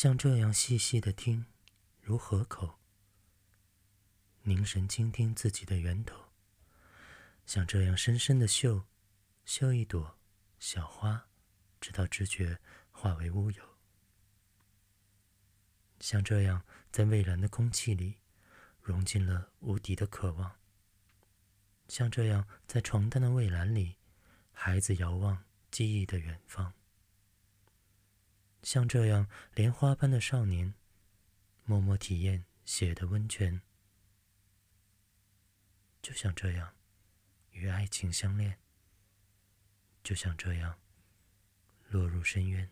像这样细细的听，如河口；凝神倾听自己的源头，像这样深深的嗅，嗅一朵小花，直到知觉化为乌有；像这样在蔚蓝的空气里，融进了无敌的渴望；像这样在床单的蔚蓝里，孩子遥望记忆的远方。像这样莲花般的少年，默默体验血的温泉，就像这样与爱情相恋，就像这样落入深渊。